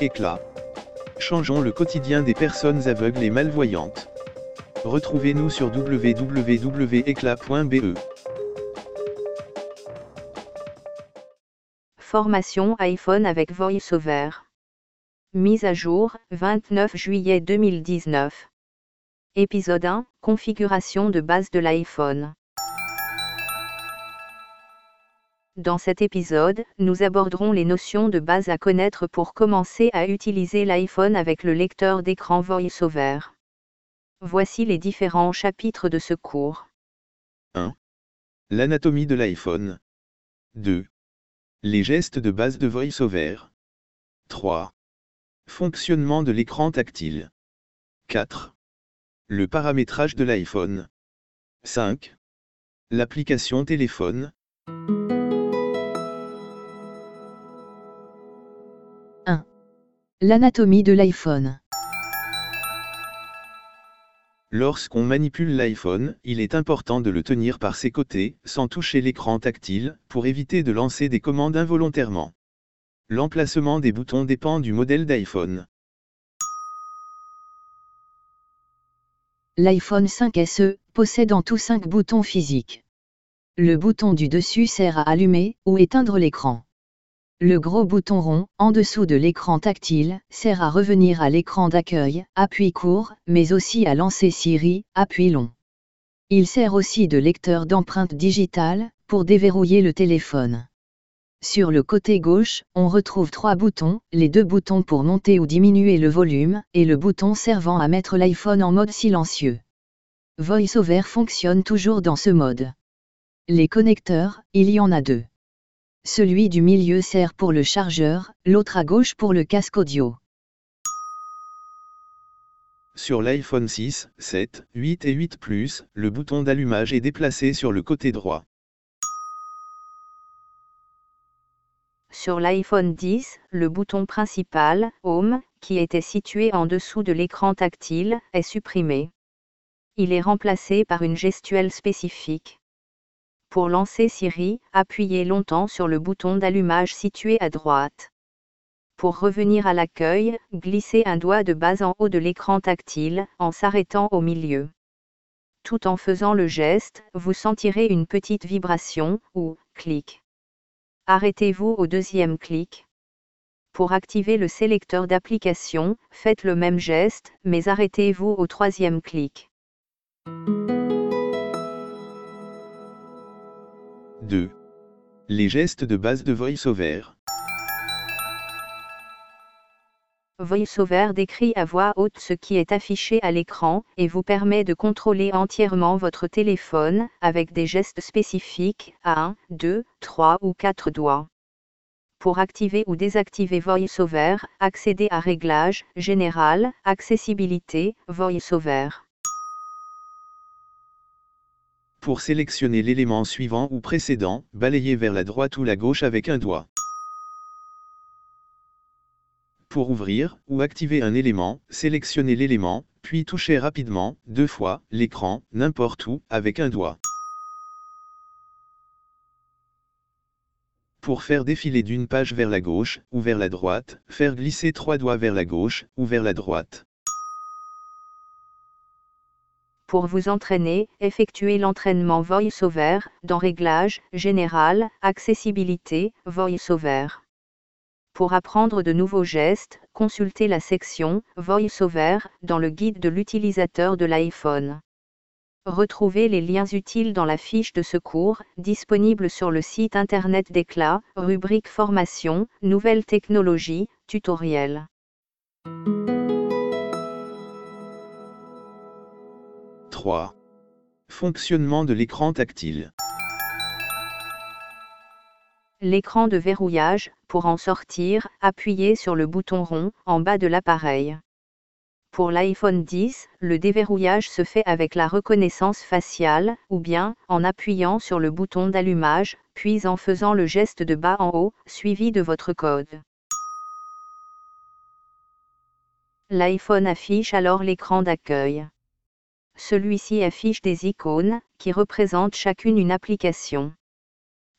Éclat. Changeons le quotidien des personnes aveugles et malvoyantes. Retrouvez-nous sur www.éclat.be. Formation iPhone avec VoiceOver. Mise à jour, 29 juillet 2019. Épisode 1, configuration de base de l'iPhone. Dans cet épisode, nous aborderons les notions de base à connaître pour commencer à utiliser l'iPhone avec le lecteur d'écran VoiceOver. Voici les différents chapitres de ce cours. 1. L'anatomie de l'iPhone. 2. Les gestes de base de VoiceOver. 3. Fonctionnement de l'écran tactile. 4. Le paramétrage de l'iPhone. 5. L'application téléphone. L'anatomie de l'iPhone. Lorsqu'on manipule l'iPhone, il est important de le tenir par ses côtés, sans toucher l'écran tactile, pour éviter de lancer des commandes involontairement. L'emplacement des boutons dépend du modèle d'iPhone. L'iPhone 5SE possède en tout 5 boutons physiques. Le bouton du dessus sert à allumer ou éteindre l'écran. Le gros bouton rond, en dessous de l'écran tactile, sert à revenir à l'écran d'accueil, appui court, mais aussi à lancer Siri, appui long. Il sert aussi de lecteur d'empreintes digitales, pour déverrouiller le téléphone. Sur le côté gauche, on retrouve trois boutons, les deux boutons pour monter ou diminuer le volume, et le bouton servant à mettre l'iPhone en mode silencieux. VoiceOver fonctionne toujours dans ce mode. Les connecteurs, il y en a deux. Celui du milieu sert pour le chargeur, l'autre à gauche pour le casque audio. Sur l'iPhone 6, 7, 8 et 8 Plus, le bouton d'allumage est déplacé sur le côté droit. Sur l'iPhone 10, le bouton principal, Home, qui était situé en dessous de l'écran tactile, est supprimé. Il est remplacé par une gestuelle spécifique. Pour lancer Siri, appuyez longtemps sur le bouton d'allumage situé à droite. Pour revenir à l'accueil, glissez un doigt de base en haut de l'écran tactile, en s'arrêtant au milieu. Tout en faisant le geste, vous sentirez une petite vibration, ou clic. Arrêtez-vous au deuxième clic. Pour activer le sélecteur d'application, faites le même geste, mais arrêtez-vous au troisième clic. 2. Les gestes de base de VoiceOver. VoiceOver décrit à voix haute ce qui est affiché à l'écran et vous permet de contrôler entièrement votre téléphone avec des gestes spécifiques à 1, 2, 3 ou 4 doigts. Pour activer ou désactiver VoiceOver, accédez à Réglages, Général, Accessibilité, VoiceOver. Pour sélectionner l'élément suivant ou précédent, balayez vers la droite ou la gauche avec un doigt. Pour ouvrir ou activer un élément, sélectionnez l'élément, puis touchez rapidement, deux fois, l'écran, n'importe où, avec un doigt. Pour faire défiler d'une page vers la gauche, ou vers la droite, faire glisser trois doigts vers la gauche, ou vers la droite. Pour vous entraîner, effectuez l'entraînement VoiceOver dans Réglages, Général, Accessibilité, VoiceOver. Pour apprendre de nouveaux gestes, consultez la section VoiceOver dans le guide de l'utilisateur de l'iPhone. Retrouvez les liens utiles dans la fiche de secours, disponible sur le site internet d'Eclat, rubrique Formation, Nouvelles technologies, tutoriel. 3. Fonctionnement de l'écran tactile. L'écran de verrouillage, pour en sortir, appuyez sur le bouton rond, en bas de l'appareil. Pour l'iPhone 10, le déverrouillage se fait avec la reconnaissance faciale, ou bien, en appuyant sur le bouton d'allumage, puis en faisant le geste de bas en haut, suivi de votre code. L'iPhone affiche alors l'écran d'accueil. Celui-ci affiche des icônes, qui représentent chacune une application.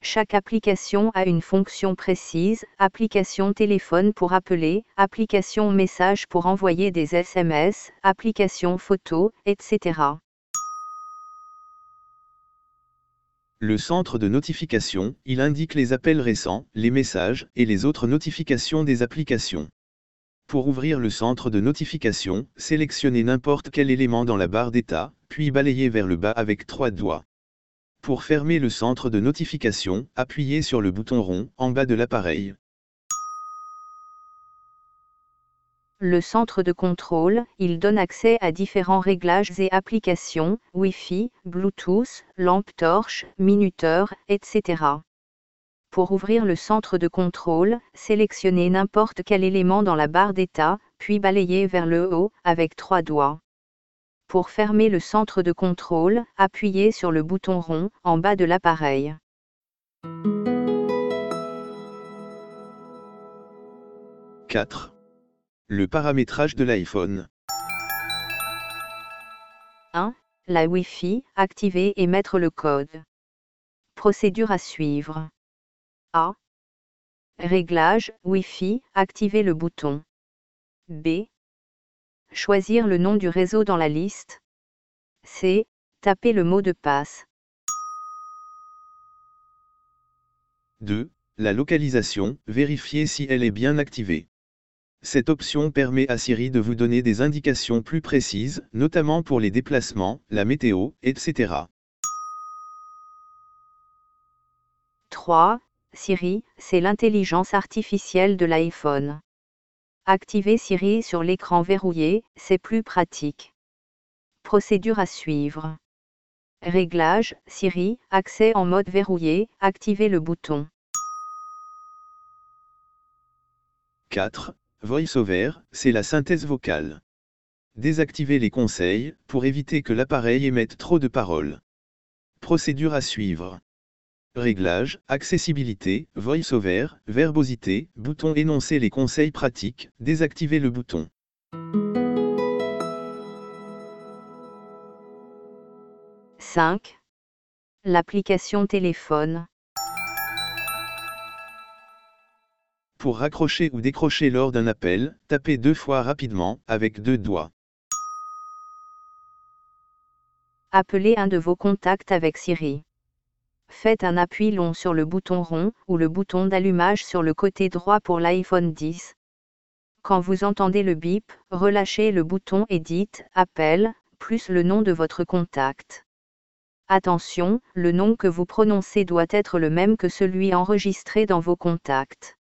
Chaque application a une fonction précise, application téléphone pour appeler, application message pour envoyer des SMS, application photo, etc. Le centre de notification, il indique les appels récents, les messages, et les autres notifications des applications. Pour ouvrir le centre de notification, sélectionnez n'importe quel élément dans la barre d'état, puis balayez vers le bas avec trois doigts. Pour fermer le centre de notification, appuyez sur le bouton rond, en bas de l'appareil. Le centre de contrôle, il donne accès à différents réglages et applications, Wi-Fi, Bluetooth, lampe torche, minuteur, etc. Pour ouvrir le centre de contrôle, sélectionnez n'importe quel élément dans la barre d'état, puis balayez vers le haut avec trois doigts. Pour fermer le centre de contrôle, appuyez sur le bouton rond en bas de l'appareil. « 4. Le paramétrage de l'iPhone. 1. La Wi-Fi, activer et mettre le code. Procédure à suivre. A. Réglage, Wi-Fi, activer le bouton. B. Choisir le nom du réseau dans la liste. C. Taper le mot de passe. 2. La localisation, vérifier si elle est bien activée. Cette option permet à Siri de vous donner des indications plus précises, notamment pour les déplacements, la météo, etc. 3. Siri, c'est l'intelligence artificielle de l'iPhone. Activer Siri sur l'écran verrouillé, c'est plus pratique. Procédure à suivre. Réglage, Siri, accès en mode verrouillé, activer le bouton. 4. VoiceOver, c'est la synthèse vocale. Désactiver les conseils, pour éviter que l'appareil émette trop de paroles. Procédure à suivre. Réglages, accessibilité, voice-over, verbosité, bouton énoncer les conseils pratiques, désactiver le bouton. « 5. L'application téléphone. Pour raccrocher ou décrocher lors d'un appel, tapez deux fois rapidement, avec deux doigts. Appelez un de vos contacts avec Siri. Faites un appui long sur le bouton rond ou le bouton d'allumage sur le côté droit pour l'iPhone 10. Quand vous entendez le bip, relâchez le bouton et dites Appel, plus le nom de votre contact. Attention, le nom que vous prononcez doit être le même que celui enregistré dans vos contacts.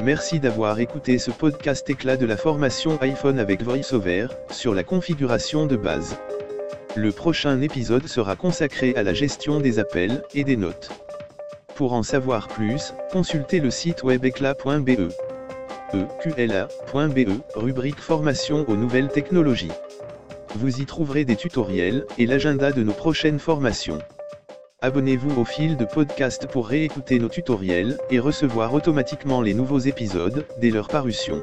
Merci d'avoir écouté ce podcast éclat de la formation iPhone avec VoiceOver sur la configuration de base. Le prochain épisode sera consacré à la gestion des appels et des notes. Pour en savoir plus, consultez le site web eclat.be. eqla.be, rubrique formation aux nouvelles technologies. Vous y trouverez des tutoriels et l'agenda de nos prochaines formations. Abonnez-vous au fil de podcast pour réécouter nos tutoriels et recevoir automatiquement les nouveaux épisodes dès leur parution.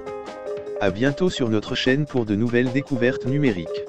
A bientôt sur notre chaîne pour de nouvelles découvertes numériques.